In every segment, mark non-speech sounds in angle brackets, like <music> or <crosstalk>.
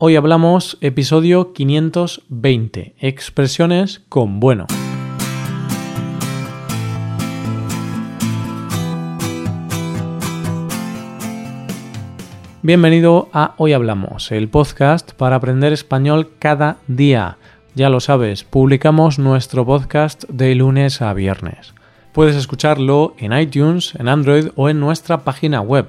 Hoy hablamos episodio 520, expresiones con bueno. Bienvenido a Hoy Hablamos, el podcast para aprender español cada día. Ya lo sabes, publicamos nuestro podcast de lunes a viernes. Puedes escucharlo en iTunes, en Android o en nuestra página web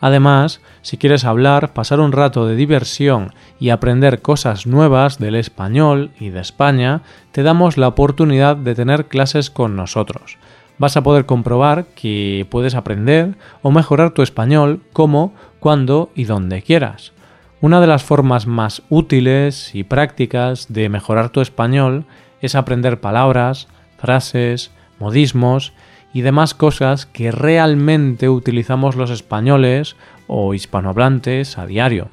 Además, si quieres hablar, pasar un rato de diversión y aprender cosas nuevas del español y de España, te damos la oportunidad de tener clases con nosotros. Vas a poder comprobar que puedes aprender o mejorar tu español como, cuando y donde quieras. Una de las formas más útiles y prácticas de mejorar tu español es aprender palabras, frases, modismos y demás cosas que realmente utilizamos los españoles o hispanohablantes a diario.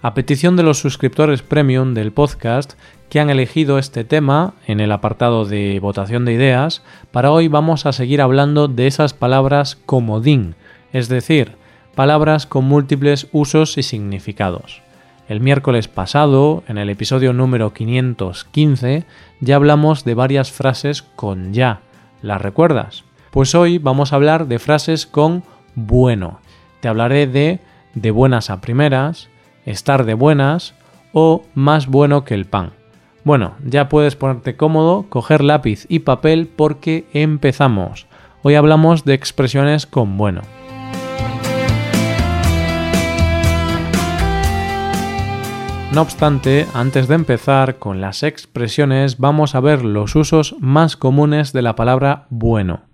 A petición de los suscriptores premium del podcast que han elegido este tema en el apartado de votación de ideas, para hoy vamos a seguir hablando de esas palabras comodín, es decir, palabras con múltiples usos y significados. El miércoles pasado, en el episodio número 515, ya hablamos de varias frases con ya. ¿Las recuerdas? Pues hoy vamos a hablar de frases con bueno. Te hablaré de de buenas a primeras, estar de buenas o más bueno que el pan. Bueno, ya puedes ponerte cómodo, coger lápiz y papel porque empezamos. Hoy hablamos de expresiones con bueno. No obstante, antes de empezar con las expresiones, vamos a ver los usos más comunes de la palabra bueno.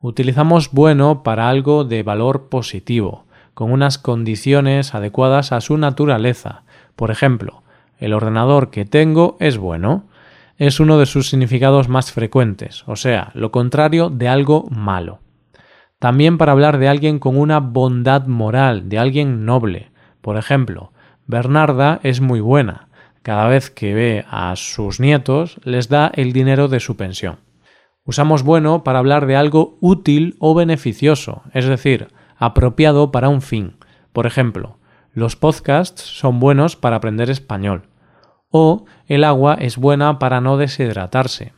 Utilizamos bueno para algo de valor positivo, con unas condiciones adecuadas a su naturaleza. Por ejemplo, el ordenador que tengo es bueno. Es uno de sus significados más frecuentes, o sea, lo contrario de algo malo. También para hablar de alguien con una bondad moral, de alguien noble. Por ejemplo, Bernarda es muy buena. Cada vez que ve a sus nietos les da el dinero de su pensión. Usamos bueno para hablar de algo útil o beneficioso, es decir, apropiado para un fin. Por ejemplo, los podcasts son buenos para aprender español. O el agua es buena para no deshidratarse.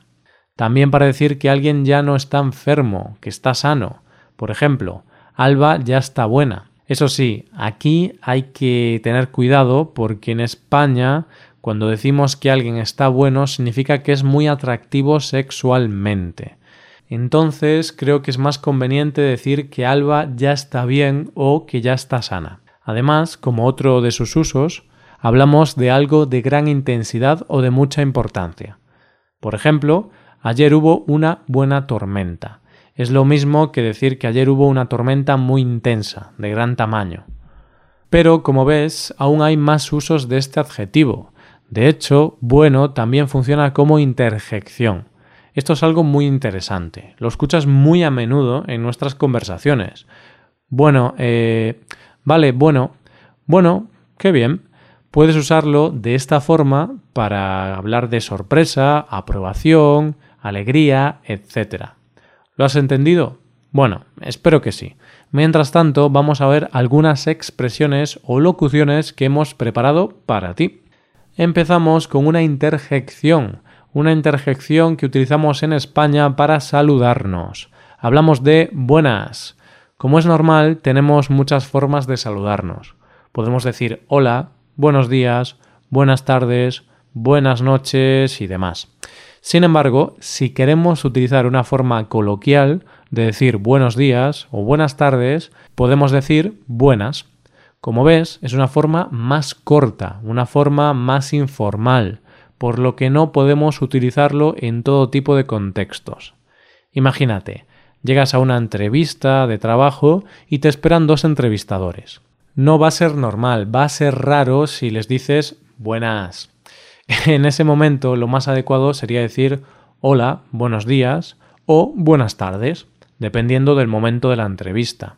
También para decir que alguien ya no está enfermo, que está sano. Por ejemplo, Alba ya está buena. Eso sí, aquí hay que tener cuidado porque en España cuando decimos que alguien está bueno significa que es muy atractivo sexualmente. Entonces creo que es más conveniente decir que Alba ya está bien o que ya está sana. Además, como otro de sus usos, hablamos de algo de gran intensidad o de mucha importancia. Por ejemplo, ayer hubo una buena tormenta. Es lo mismo que decir que ayer hubo una tormenta muy intensa, de gran tamaño. Pero, como ves, aún hay más usos de este adjetivo, de hecho, bueno también funciona como interjección. Esto es algo muy interesante. Lo escuchas muy a menudo en nuestras conversaciones. Bueno, eh, vale, bueno, bueno, qué bien. Puedes usarlo de esta forma para hablar de sorpresa, aprobación, alegría, etc. ¿Lo has entendido? Bueno, espero que sí. Mientras tanto, vamos a ver algunas expresiones o locuciones que hemos preparado para ti empezamos con una interjección, una interjección que utilizamos en España para saludarnos. Hablamos de buenas. Como es normal, tenemos muchas formas de saludarnos. Podemos decir hola, buenos días, buenas tardes, buenas noches y demás. Sin embargo, si queremos utilizar una forma coloquial de decir buenos días o buenas tardes, podemos decir buenas. Como ves, es una forma más corta, una forma más informal, por lo que no podemos utilizarlo en todo tipo de contextos. Imagínate, llegas a una entrevista de trabajo y te esperan dos entrevistadores. No va a ser normal, va a ser raro si les dices buenas. <laughs> En ese momento lo más adecuado sería decir hola, buenos días o buenas tardes. dependiendo del momento de la entrevista.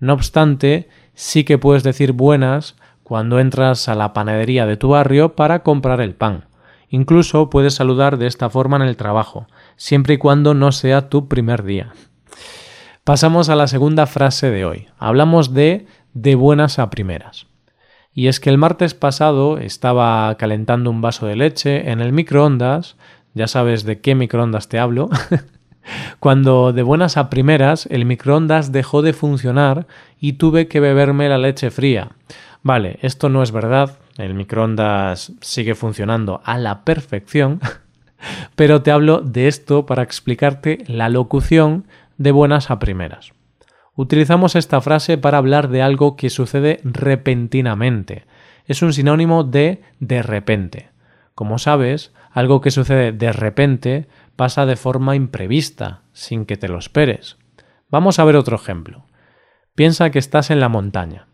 No obstante, sí que puedes decir buenas cuando entras a la panadería de tu barrio para comprar el pan. Incluso puedes saludar de esta forma en el trabajo, siempre y cuando no sea tu primer día. Pasamos a la segunda frase de hoy. Hablamos de de buenas a primeras. Y es que el martes pasado estaba calentando un vaso de leche en el microondas, ya sabes de qué microondas te hablo, <laughs> cuando de buenas a primeras el microondas dejó de funcionar y tuve que beberme la leche fría. Vale, esto no es verdad, el microondas sigue funcionando a la perfección, <laughs> pero te hablo de esto para explicarte la locución de buenas a primeras. Utilizamos esta frase para hablar de algo que sucede repentinamente. Es un sinónimo de de repente. Como sabes, algo que sucede de repente pasa de forma imprevista, sin que te lo esperes. Vamos a ver otro ejemplo. Piensa que estás en la montaña.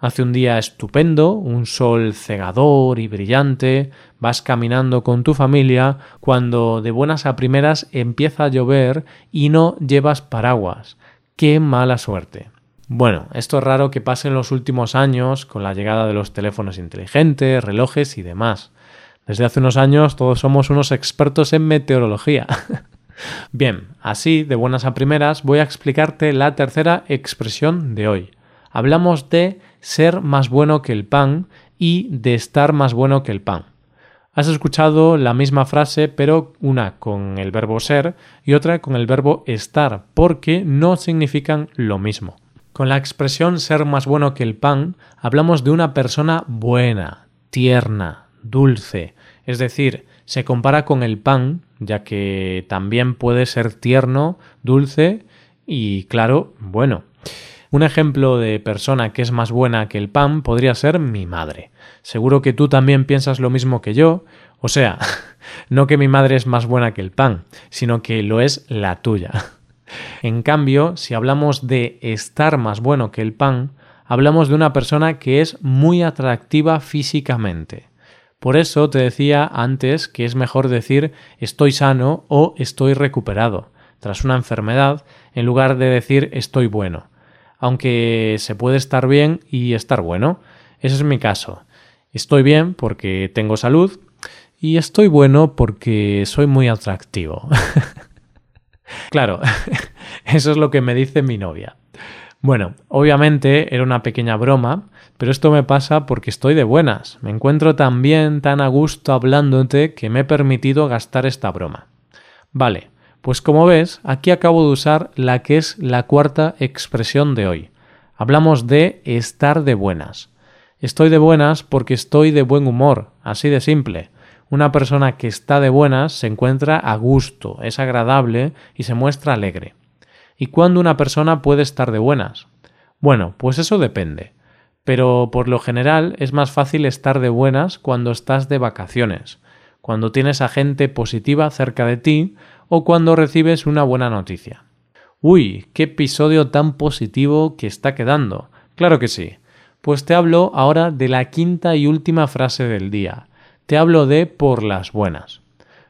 Hace un día estupendo, un sol cegador y brillante, vas caminando con tu familia cuando de buenas a primeras empieza a llover y no llevas paraguas. ¡Qué mala suerte! Bueno, esto es raro que pase en los últimos años con la llegada de los teléfonos inteligentes, relojes y demás. Desde hace unos años todos somos unos expertos en meteorología. <laughs> Bien, así, de buenas a primeras, voy a explicarte la tercera expresión de hoy. Hablamos de ser más bueno que el pan y de estar más bueno que el pan. Has escuchado la misma frase, pero una con el verbo ser y otra con el verbo estar, porque no significan lo mismo. Con la expresión ser más bueno que el pan, hablamos de una persona buena, tierna, dulce, es decir, se compara con el pan, ya que también puede ser tierno, dulce y, claro, bueno. Un ejemplo de persona que es más buena que el pan podría ser mi madre. Seguro que tú también piensas lo mismo que yo, o sea, <laughs> no que mi madre es más buena que el pan, sino que lo es la tuya. <laughs> En cambio, si hablamos de estar más bueno que el pan, hablamos de una persona que es muy atractiva físicamente. Por eso te decía antes que es mejor decir estoy sano o estoy recuperado tras una enfermedad en lugar de decir estoy bueno aunque se puede estar bien y estar bueno. Ese es mi caso. Estoy bien porque tengo salud y estoy bueno porque soy muy atractivo. <laughs> claro, <laughs> eso es lo que me dice mi novia. Bueno, obviamente era una pequeña broma, pero esto me pasa porque estoy de buenas. Me encuentro tan bien, tan a gusto hablándote que me he permitido gastar esta broma. Vale, pues como ves, aquí acabo de usar la que es la cuarta expresión de hoy. Hablamos de estar de buenas. Estoy de buenas porque estoy de buen humor, así de simple. Una persona que está de buenas se encuentra a gusto, es agradable y se muestra alegre. ¿Y cuándo una persona puede estar de buenas? Bueno, pues eso depende. Pero por lo general es más fácil estar de buenas cuando estás de vacaciones, cuando tienes a gente positiva cerca de ti o cuando recibes una buena noticia. Uy, qué episodio tan positivo que está quedando. Claro que sí. Pues te hablo ahora de la quinta y última frase del día. Te hablo de por las buenas.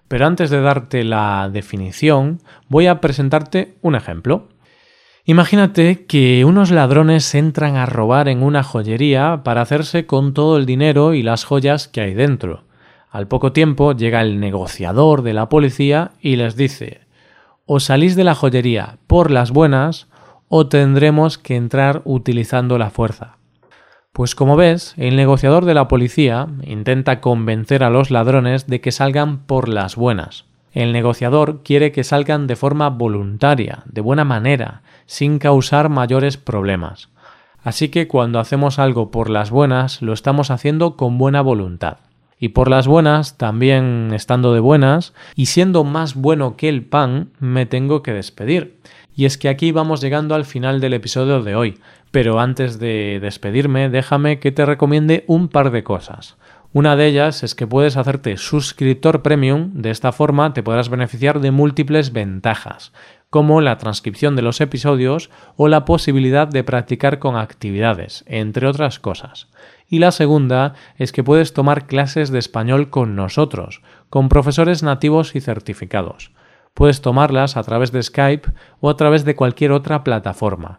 Pero antes de darte la definición, voy a presentarte un ejemplo. Imagínate que unos ladrones entran a robar en una joyería para hacerse con todo el dinero y las joyas que hay dentro. Al poco tiempo llega el negociador de la policía y les dice o salís de la joyería por las buenas o tendremos que entrar utilizando la fuerza. Pues como ves, el negociador de la policía intenta convencer a los ladrones de que salgan por las buenas. El negociador quiere que salgan de forma voluntaria, de buena manera, sin causar mayores problemas. Así que cuando hacemos algo por las buenas, lo estamos haciendo con buena voluntad y por las buenas, también estando de buenas y siendo más bueno que el pan, me tengo que despedir. Y es que aquí vamos llegando al final del episodio de hoy, pero antes de despedirme, déjame que te recomiende un par de cosas. Una de ellas es que puedes hacerte suscriptor premium, de esta forma te podrás beneficiar de múltiples ventajas, como la transcripción de los episodios o la posibilidad de practicar con actividades, entre otras cosas y la segunda es que puedes tomar clases de español con nosotros, con profesores nativos y certificados. Puedes tomarlas a través de Skype o a través de cualquier otra plataforma.